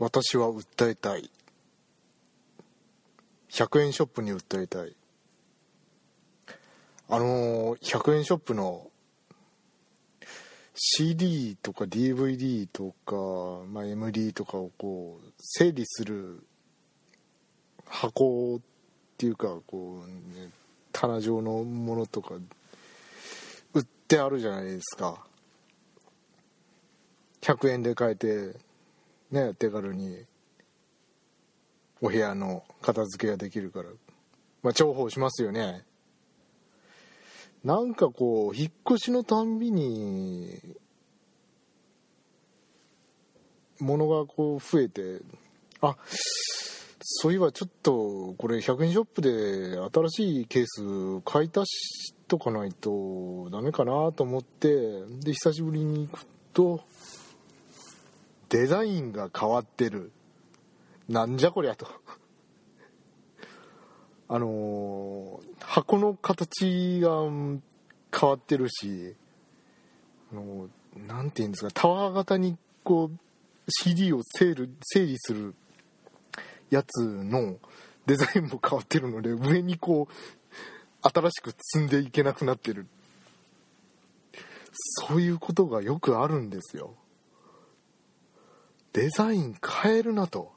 私は訴えたい。100円ショップに訴えたい。あのー、100円ショップの CD とか DVD とか、まあ、MD とかをこう整理する箱っていうかこう、ね、棚状のものとか売ってあるじゃないですか。100円で買えてね手軽にお部屋の片付けができるから。まあ重宝しますよね。なんかこう引っ越しのたんびに物がこう増えてあそういえばちょっとこれ100円ショップで新しいケース買い足しとかないとダメかなと思ってで久しぶりに行くとデザインが変わってる。なんじゃこりゃと。あのー、箱の形が変わってるしあのなんていうんですかタワー型にこう CD を整理整理するやつのデザインも変わってるので上にこう新しく積んでいけなくなってる。そういうことがよくあるんですよ。デザイン変えるなと。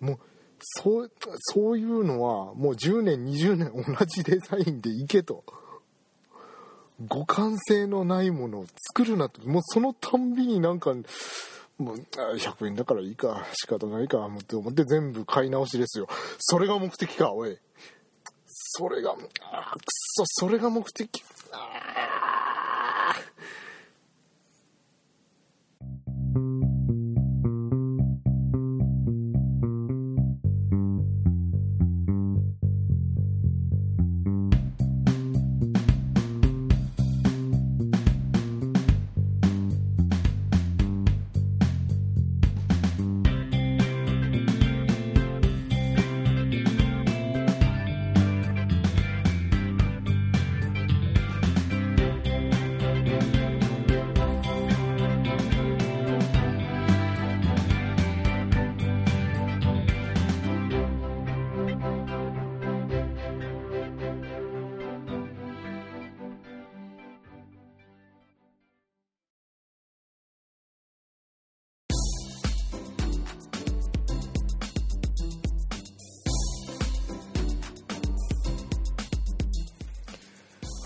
もうそうそういうのはもう10年20年同じデザインでいけと。互換性のないものを作るなと。もうそのたんびになんかもう100円だからいいか仕方ないかって思って全部買い直しですよ。それが目的かおい。それがあくそそれが目的。あ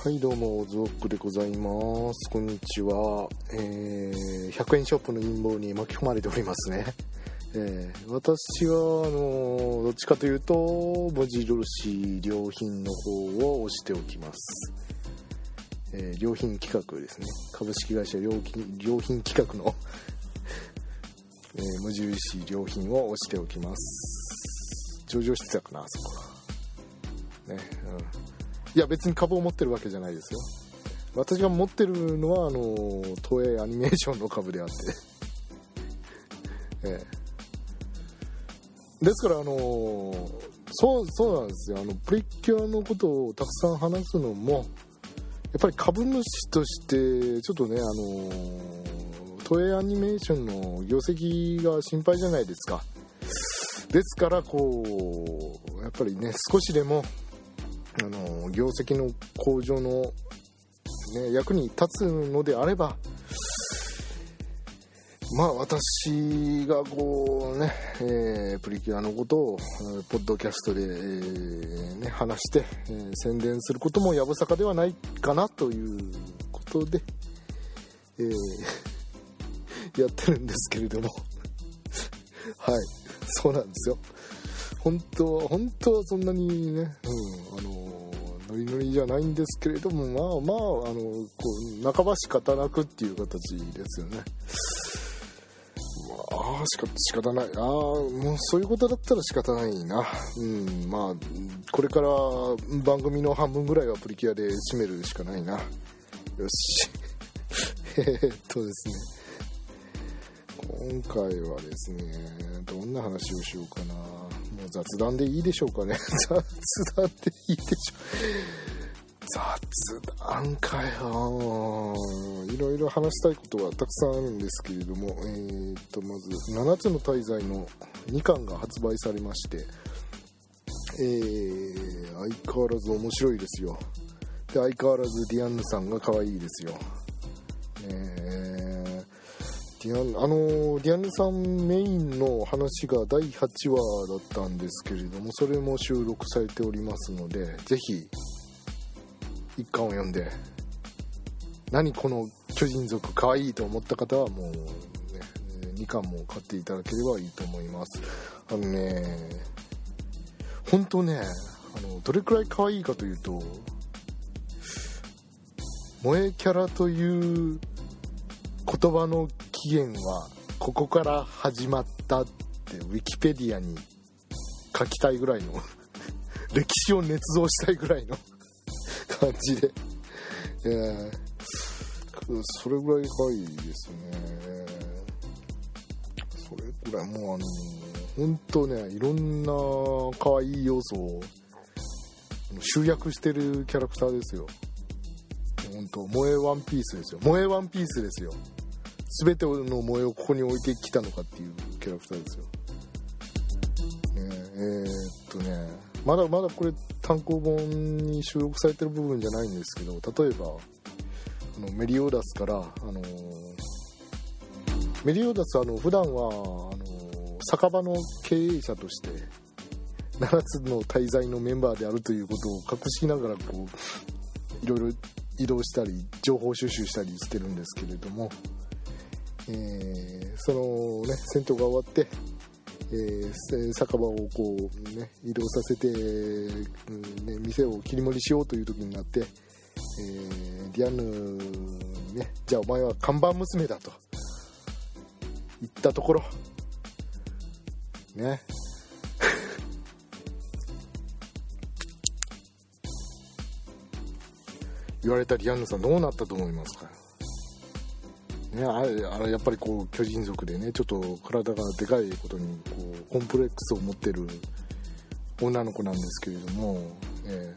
はいどうもズオックでございます。こんにちは、えー、100円ショップの陰謀に巻き込まれておりますね、えー、私はあのどっちかというと文字印良品の方を押しておきます、えー、良品企画ですね。株式会社良品良品企画の えー、無印良品を押しておきます。上場してたかなそこは。ねうん。いや別に株を持ってるわけじゃないですよ。私が持ってるのはあの東映アニメーションの株であって。ええ。ですからあのそうそうなんですよ。あのプリキュアのことをたくさん話すのもやっぱり株主としてちょっとねあの東映アニメーションの業績が心配じゃないですか。ですからこうやっぱりね少しでもあの業績の向上の、ね、役に立つのであればまあ私がこうね、えー、プリキュアのことをポッドキャストで、えー、ね、話して、えー、宣伝することもやぶさかではないかなということで、え やってるんですけれども。はいそうなんですよ。本当は本当はそんなにね、うん、あのノリノリじゃないんですけれどもまあまああのこう半ば仕方なくっていう形ですよね。まあしか仕方ない。ああもうそういうことだったら仕方ないな。うんまあこれから番組の半分ぐらいはプリキュアで締めるしかないな。よし。えっとですね。今回はですねどんな話をしようかな。もう雑談でいいでしょうかね。雑談でいいでしょう。雑談かよ。いろいろ話したいことはたくさんあるんですけれども、えー、とまず「7つの大罪」の2巻が発売されまして、えー、相変わらず面白いですよ。で相変わらずディアンヌさんが可愛いですよ、ディアンあのディアンヌさんメインの話が第8話だったんですけれどもそれも収録されておりますのでぜひ1巻を読んで何この巨人族かわいいと思った方はもう、ね、2巻も買っていただければいいと思います。あのね本当ねあのどれくらい可愛いかというと萌えキャラという言葉の起源はここから始まったってウィキペディアに書きたいぐらいの 歴史を捏造したいぐらいの感じで、え、それぐらい可愛いですね。それぐらいもうあの本当ねいろんな可愛い要素を集約してるキャラクターですよ。本当萌えワンピースですよ。萌えワンピースですよ。全ての萌えをここに置いてきたのかっていうキャラクターですよ、ね、えー、っとねまだまだこれ単行本に収録されてる部分じゃないんですけど例えばあのメリオダスから、あのメリオダスはあの普段はあの酒場の経営者として7つの滞在のメンバーであるということを隠しながらこういろいろ移動したり情報収集したりしてるんですけれども、え、そのね戦闘が終わってえー、酒場をこう、ね、移動させて、うんね、店を切り盛りしようという時になって、えー、ディアンヌ、ね、じゃあお前は看板娘だと言ったところね。言われたディアンヌさんどうなったと思いますか？ね、あれあれやっぱりこう巨人族でねちょっと体がでかいことにこうコンプレックスを持ってる女の子なんですけれども、え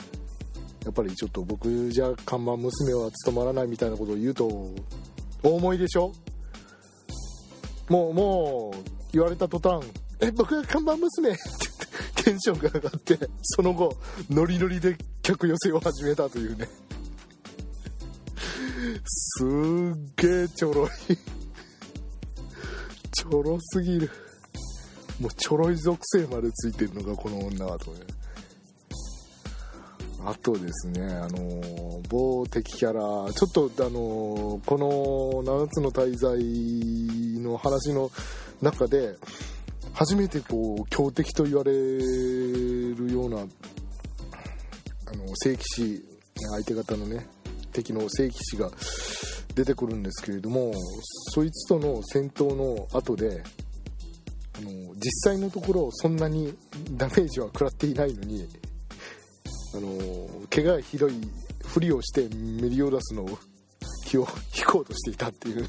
ー、やっぱりちょっと僕じゃ看板娘は務まらないみたいなことを言うと大思いでしょ？もうもう言われた途端「え僕が看板娘!」って言ってテンションが上がってその後ノリノリで客寄せを始めたというねすっげえちょろい。ちょろすぎる。もうちょろい属性までついてるのがこの女はとね。あとですねあの某敵キャラちょっとあのこの7つの大罪の話の中で初めてこう強敵と言われるようなあの聖騎士相手方のね敵の聖騎士が出てくるんですけれどもそいつとの戦闘の後であの実際のところそんなにダメージは食らっていないのにあの怪我ひどいふりをしてメリオダスの気を 引こうとしていたっていう。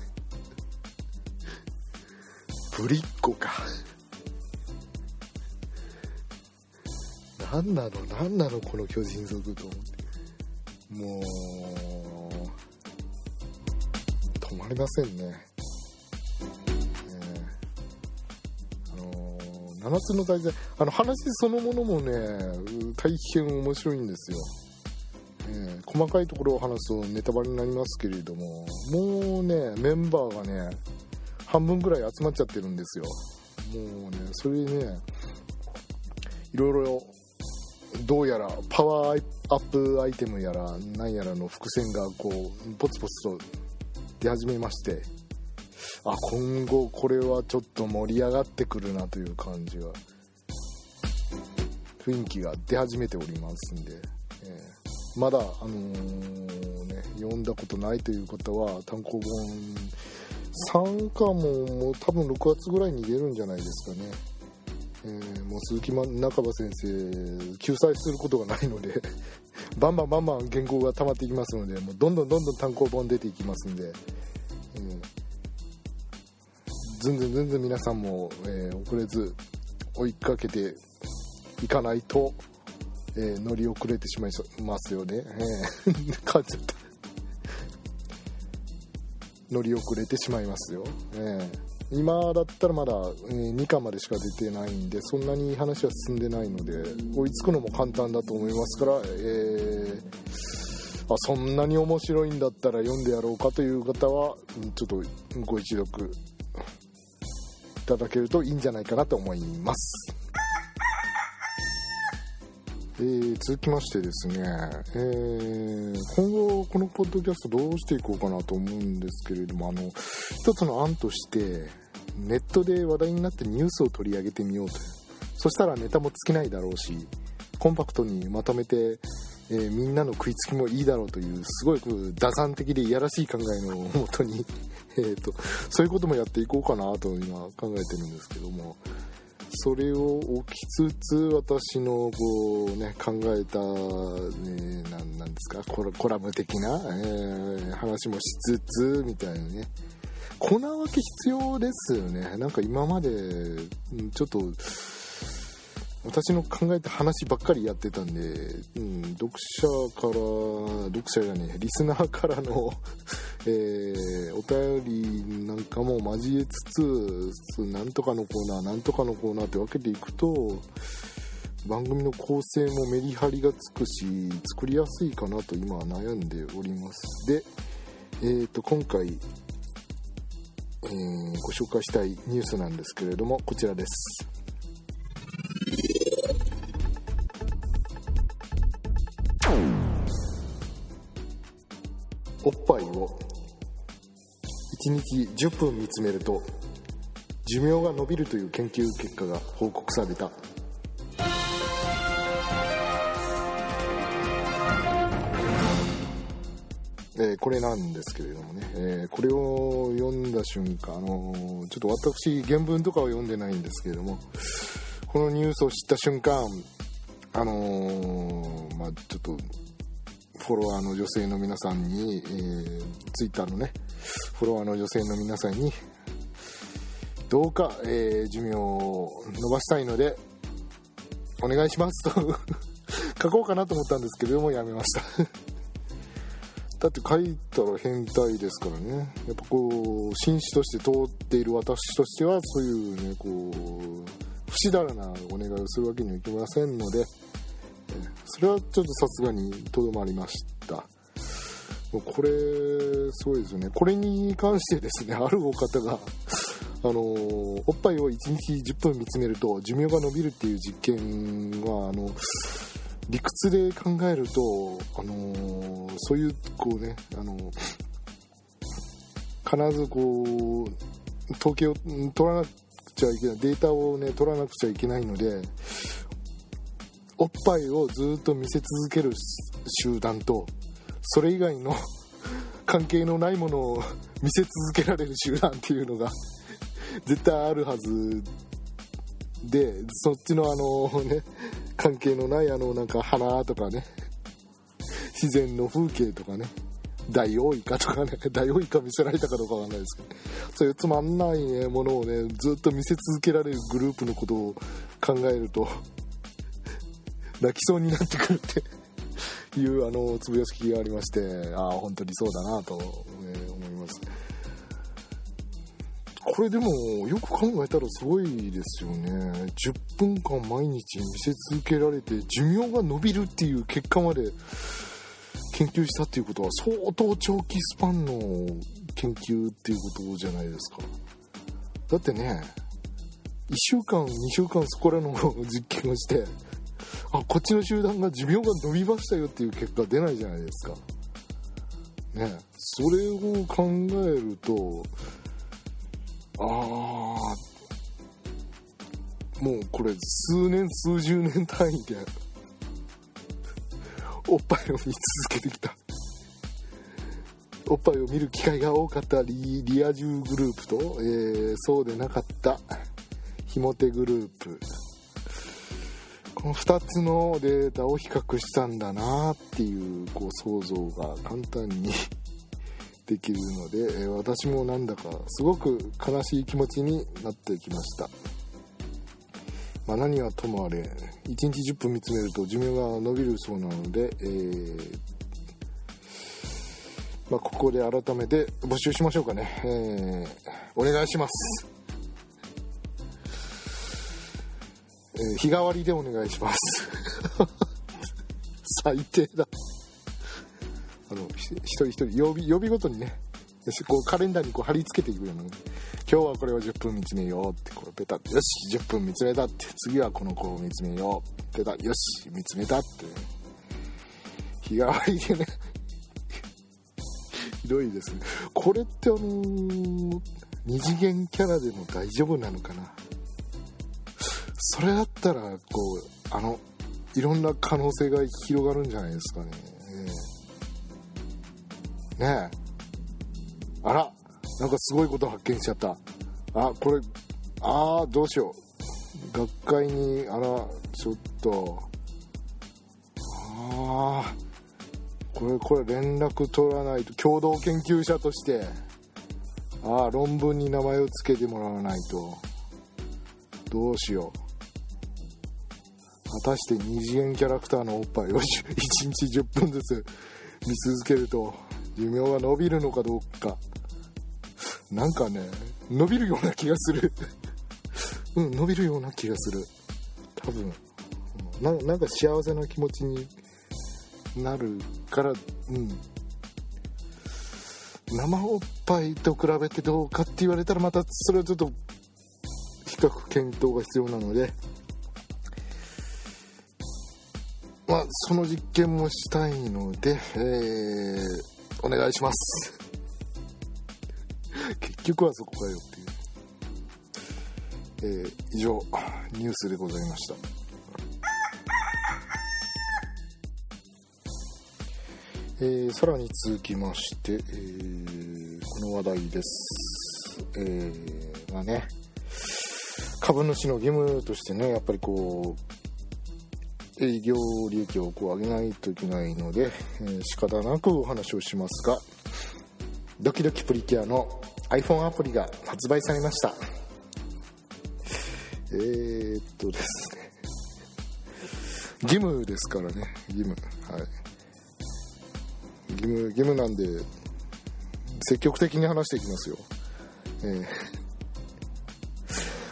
ぶりっ子か。何なの？何なの？この巨人族と思って。もう止まりませんね、えー、あのー、7つの大罪あの話そのものもね大変面白いんですよ、えー、細かいところを話すとネタバレになりますけれどももうねメンバーがね半分ぐらい集まっちゃってるんですよ。もうねそれねいろいろどうやらパワーアップアイテムやらなんやらの伏線がこうポツポツと出始めましてあ今後これはちょっと盛り上がってくるなという感じが雰囲気が出始めておりますんで、えー、まだ、あのー、ね、読んだことないという方は単行本3巻ももう多分6月ぐらいに出るんじゃないですかね。えー、もう鈴木中葉先生救済することがないので バンバンバンバン原稿が溜まっていきますのでもうどんどんどんどん単行本出ていきますんで、えー、ずんずんずんずん皆さんも、えー、遅れず追いかけていかないと、えー、乗り遅れてしまいますよね、えー、感じた。乗り遅れてしまいますよ、えー、今だったらまだ、え、2巻までしか出てないんでそんなに話は進んでないので追いつくのも簡単だと思いますから、えー、あそんなに面白いんだったら読んでやろうかという方はちょっとご一読いただけるといいんじゃないかなと思います。えー、続きましてですね、えー、今後このポッドキャストどうしていこうかなと思うんですけれどもあの一つの案としてネットで話題になってニュースを取り上げてみようと。そしたらネタも尽きないだろうしコンパクトにまとめて、えー、みんなの食いつきもいいだろうというすごい打算的でいやらしい考えのもとに えとそういうこともやっていこうかなと今考えてるんですけども。それを置きつつ私のこうね考えた、ね、なんなんですかコラム的な、えー、話もしつつみたいなね。粉分け必要ですよね。なんか今までちょっと私の考えた話ばっかりやってたんで、うん、読者から読者じゃねえリスナーからのえー、お便りなんかも交えつつなんとかのコーナーなんとかのコーナーって分けていくと番組の構成もメリハリがつくし作りやすいかなと今は悩んでおります。で、えー、と今回、えー、ご紹介したいニュースなんですけれどもこちらです。おっぱいを1日10分見つめると寿命が延びるという研究結果が報告された。え、これなんですけれどもね、え、これを読んだ瞬間、あの、ちょっと私原文とかは読んでないんですけれどもこのニュースを知った瞬間あのまあちょっとフォロワーの女性の皆さんに、えー、ツイッターのねフォロワーの女性の皆さんにどうか、えー、寿命を伸ばしたいのでお願いしますと 書こうかなと思ったんですけれどもやめました。だって書いたら変態ですからね。やっぱこう紳士として通っている私としてはそういうねこう不死だらなお願いをするわけにはいきませんのでそれはちょっとさすがにとどまりました。これすごいですよね。これに関してですね あるお方があのおっぱいを1日10分見つめると寿命が延びるっていう実験はあの理屈で考えると、あのそういうこうね、あの必ずこう統計を取らなくちゃいけないデータをね取らなくちゃいけないのでおっぱいをずっと見せ続ける集団とそれ以外の 関係のないものを見せ続けられる集団っていうのが 絶対あるはずでそっちのあのね関係のないあのなんか花とかね自然の風景とかねダイオウイカとかねダイオウイカ見せられたかどうかわかんないですけどそういうつまんない、ね、ものをねずっと見せ続けられるグループのことを考えると泣きそうになってくるっていうあのつぶやきがありましてああ本当にそうだなと、え思います。これでもよく考えたらすごいですよね。10分間毎日見せ続けられて寿命が延びるっていう結果まで研究したっていうことは相当長期スパンの研究っていうことじゃないですか。だってね1週間2週間そこらの実験をしてあこっちの集団が寿命が伸びましたよっていう結果出ないじゃないですか。ね。それを考えるとああもうこれ数年数十年単位で おっぱいを見続けてきた。おっぱいを見る機会が多かったリリア充グループと、えー、そうでなかったひも手グループ。の2つのデータを比較したんだなっていうこう想像が簡単に できるので私もなんだかすごく悲しい気持ちになってきました。まあ、何はともあれ1日10分見つめると寿命が伸びるそうなので、えーまあ、ここで改めて募集しましょうかね、えー、お願いします、えー日替わりでお願いします。最低だ。あの一人一人曜日曜日ごとにねこうカレンダーにこう貼り付けていくような今日はこれを10分見つめようってこうペタッよし10分見つめたって次はこの子を見つめようペタッよし見つめたって。日替わりでね ひどいですね。これってあのー二次元キャラでも大丈夫なのかな？それだったらこうあのいろんな可能性が広がるんじゃないですかね、ねえ。あらなんかすごいこと発見しちゃった。あこれああどうしよう。学会にあらちょっと。ああこれこれ連絡取らないと。共同研究者として。ああ論文に名前を付けてもらわないと。どうしよう。果たして二次元キャラクターのおっぱいを1日10分ずつ見続けると寿命が伸びるのかどうか。なんかね伸びるような気がする。うん伸びるような気がする。多分。ななんか幸せな気持ちになるからうん。生おっぱいと比べてどうかって言われたらまたそれはちょっと比較検討が必要なので。まあその実験もしたいので、えー、お願いします。結局はそこかよっていう、えー、以上ニュースでございました。えーさらに続きまして、えーこの話題です。えーまあね、株主の義務としてね、やっぱりこう、営業利益をこう上げないといけないので、えー仕方なくお話をしますが、ドキドキプリキュアの iPhone アプリが発売されました。えー、っとですね、義務ですからね、義務。はい。義務義務なんで積極的に話していきますよ、えー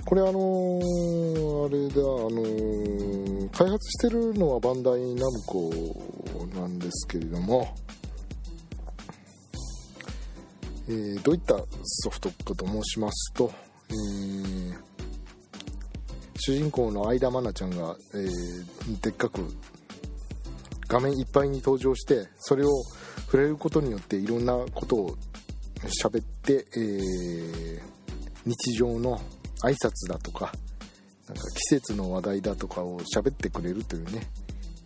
これあのーあれだあのー開発してるのはバンダイナムコなんですけれども、えーどういったソフトかと申しますと、えー主人公の相田愛菜ちゃんが、えーでっかく画面いっぱいに登場してそれを触れることによっていろんなことを喋って、えー日常の挨拶だとかなんか季節の話題だとかを喋ってくれるというね、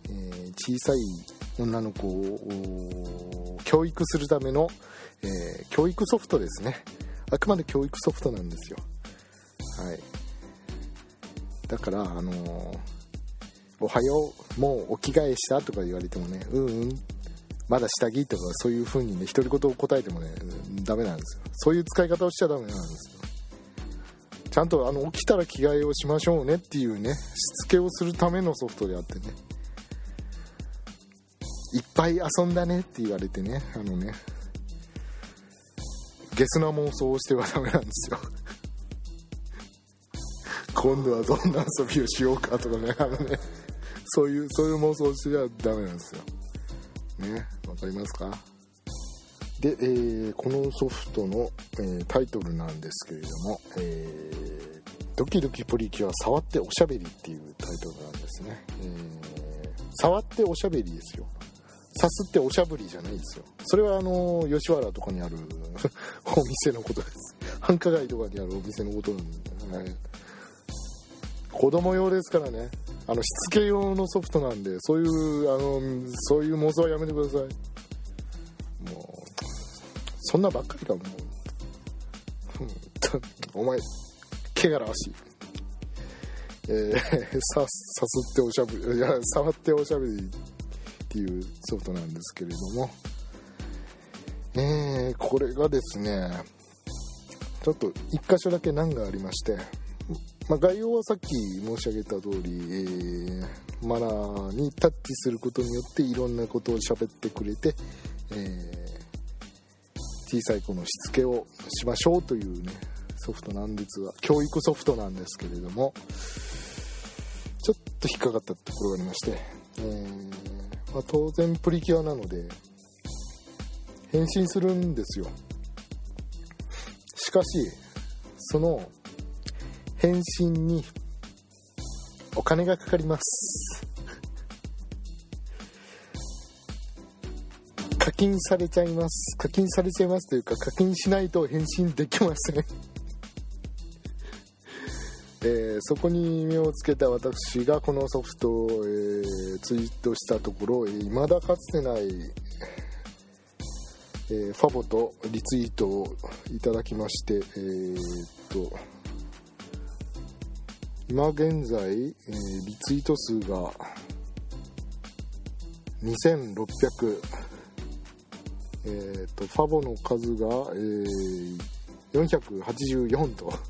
えー小さい女の子を教育するための、えー教育ソフトですね。あくまで教育ソフトなんですよ。はい。だからあのーおはようもうお着替えしたとか言われてもねうんうんまだ下着とかそういう風にね独り言を答えてもねうんダメなんですよ。そういう使い方をしちゃダメなんですよ。ちゃんとあの起きたら着替えをしましょうねっていうねしつけをするためのソフトであってね。いっぱい遊んだねって言われてねあのね。ゲスな妄想をしてはダメなんですよ。今度はどんな遊びをしようかとかねあのね。そういうそういう妄想をしてはダメなんですよ。ね。わかりますか？で、えーこのソフトの、えータイトルなんですけれども、えードキドキプリキュア触っておしゃべり」っていうタイトルなんですね、えー触っておしゃべりですよ。さすっておしゃぶりじゃないですよ。それはあの吉原とかにある お店のことです。繁華街とかにあるお店のことなんで、はい。子供用ですからね。あのしつけ用のソフトなんでそういうあのそういう妄想はやめてください。もうそんなばっかりかもお前毛がらわしい。えー、ささすっておしゃぶりいや触っておしゃべりっていうソフトなんですけれども。えー、これがですねちょっと1箇所だけ難がありまして。まあ、概要はさっき申し上げた通り、えー、マナーにタッチすることによっていろんなことを喋ってくれて、え、小さい子のしつけをしましょうというねソフトなんですが教育ソフトなんですけれどもちょっと引っかかったところがありまして、えー、まあ、当然プリキュアなので変身するんですよ。しかしその返信にお金がかかります。課金されちゃいます。課金されちゃいますというか課金しないと返信できません。えー、そこに目をつけた私がこのソフトを、えー、ツイートしたところ未だかつてない、えー、ファボとリツイートをいただきましてえー、っと今現在、え、リツイート数が2600えーと、ファボの数が、えー、484と。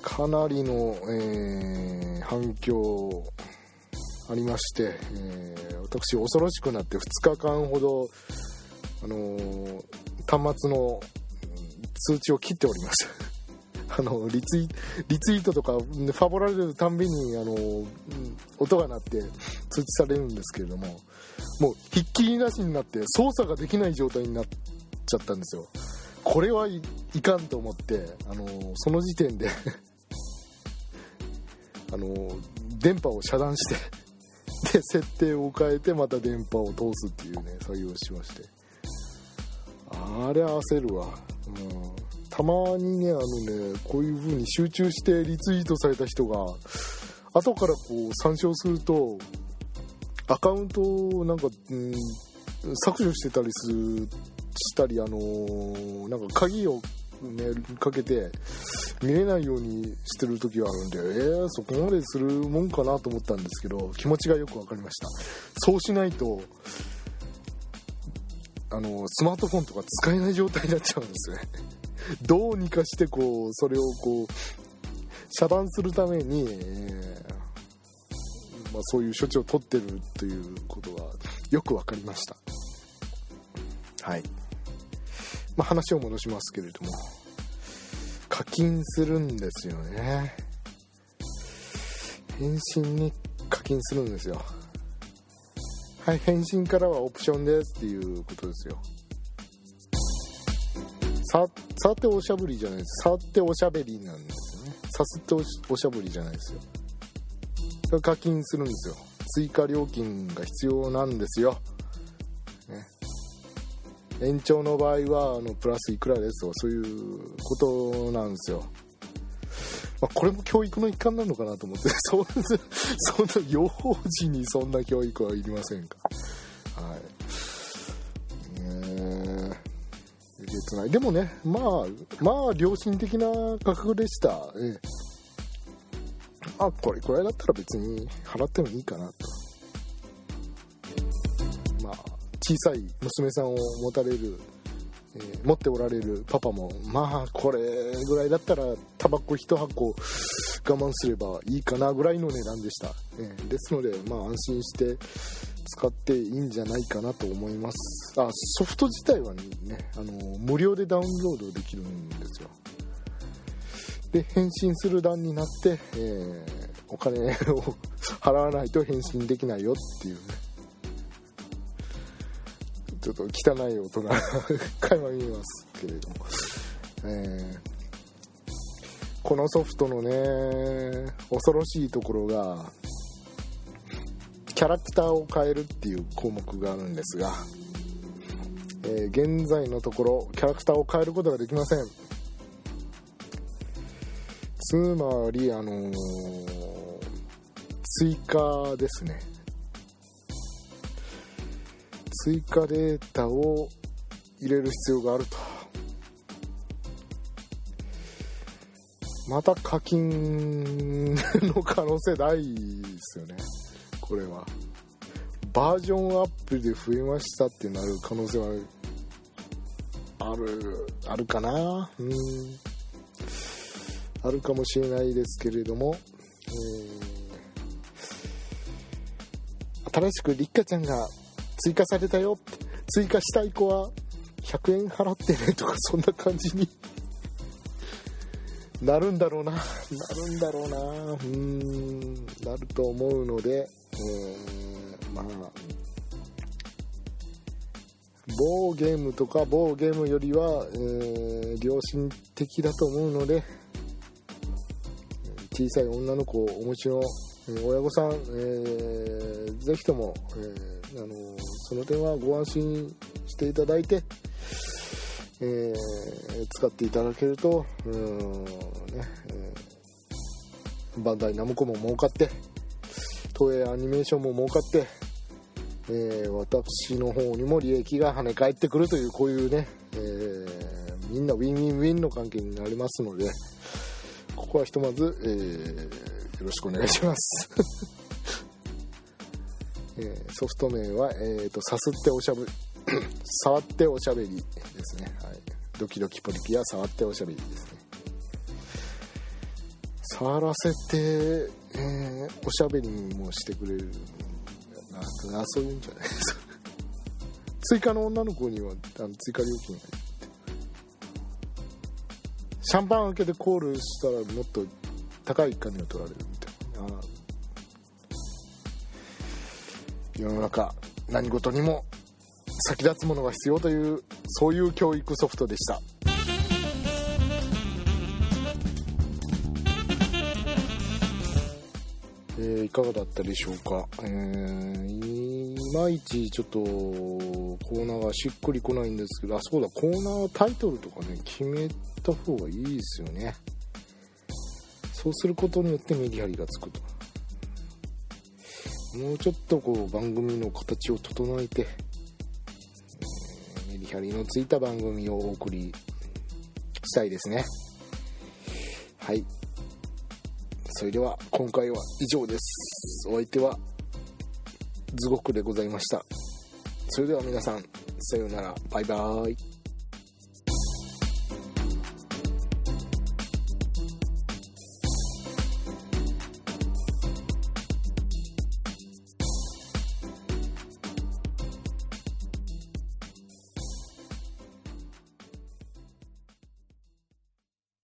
かなりの、えー、反響ありまして、えー、私恐ろしくなって2日間ほど、あのー、端末の通知を切っておりましたあのリツイリツイートとかファボられるたんびにあの音が鳴って通知されるんですけれどももうひっきりなしになって操作ができない状態になっちゃったんですよ。これはいかんと思ってあのその時点で あの電波を遮断してで設定を変えてまた電波を通すっていうね作業をしまして。あれは焦るわ、うん。たまにねあのねこういう風に集中してリツイートされた人が後からこう参照するとアカウントをなんか、うん、削除してたりするしたりあのー、なんか鍵をね、かけて見れないようにしてる時があるんで、えー、そこまでするもんかなと思ったんですけど気持ちがよく分かりました。そうしないとあのスマートフォンとか使えない状態になっちゃうんですね。どうにかしてこうそれをこう遮断するために、えー、まあ、そういう処置を取ってるということはよく分かりました。はい、まあ、話を戻しますけれども課金するんですよね。返信に課金するんですよ。はい返信からはオプションですっていうことですよ。ささておしゃぶりじゃないです。さっておしゃべりなんですよね。さすっておしゃぶりじゃないですよ。課金するんですよ。追加料金が必要なんですよ、ね、延長の場合はあのプラスいくらですとかそういうことなんですよ。ま、これも教育の一環なのかなと思って そんなそんな幼児にそんな教育はいりませんかない。でもねまあまあ良心的な価格でした、ええ、あこれくらいだったら別に払ってもいいかなと。まあ小さい娘さんを持たれる、えー、持っておられるパパもまあこれぐらいだったらタバコ1箱我慢すればいいかなぐらいの値段でした、えー、ですのでまあ安心して使っていいんじゃないかなと思います。あソフト自体はねあの無料でダウンロードできるんですよ。で返信する段になって、えー、お金を払わないと返信できないよっていうね。ちょっと汚い音が垣間見えますけれども、えーこのソフトのね恐ろしいところがキャラクターを変えるっていう項目があるんですが、えー、現在のところキャラクターを変えることができません。つまりあのー、追加ですね。追加データを入れる必要があると。また課金の可能性ないですよね。これは。バージョンアップで増えましたってなる可能性はあるあるかな？うん。あるかもしれないですけれども、えー、新しくりっかちゃんが追加されたよ追加したい子は100円払ってねとかそんな感じに。なるんだろうな。なるんだろうな。うん。なると思うので、えー、まあ。某ゲームとか某ゲームよりは、えー、良心的だと思うので小さい女の子をお持ちの、親御さん、えー、ぜひとも、えー、あのその点はご安心していただいて、えー、使っていただけるとうん、ねえー、バンダイナムコも儲かって東映アニメーションも儲かってえー、私の方にも利益が跳ね返ってくるというこういうね、えー、みんなウィンウィンウィンの関係になりますのでここはひとまず、えー、よろしくお願いします。えソフト名は、えーと、さすっておしゃべり 触っておしゃべりですね、はい、ドキドキポリキや触っておしゃべりですね。触らせて、えー、おしゃべりもしてくれる。あそういうんじゃない追加の女の子にはあの追加料金がいってシャンパン開けてコールしたらもっと高い金を取られるみたいな世の中何事にも先立つものが必要というそういう教育ソフトでしたかがだったでしょうか、えー、いまいちちょっとコーナーがしっくりこないんですけどあそうだコーナータイトルとかね決めた方がいいですよね。そうすることによってメリハリがつくと。もうちょっとこう番組の形を整えて、えー、メリハリのついた番組をお送りしたいですね。はい。それでは今回は以上です。お相手はズゴックでございました。それでは皆さんさようなら。バイバーイ。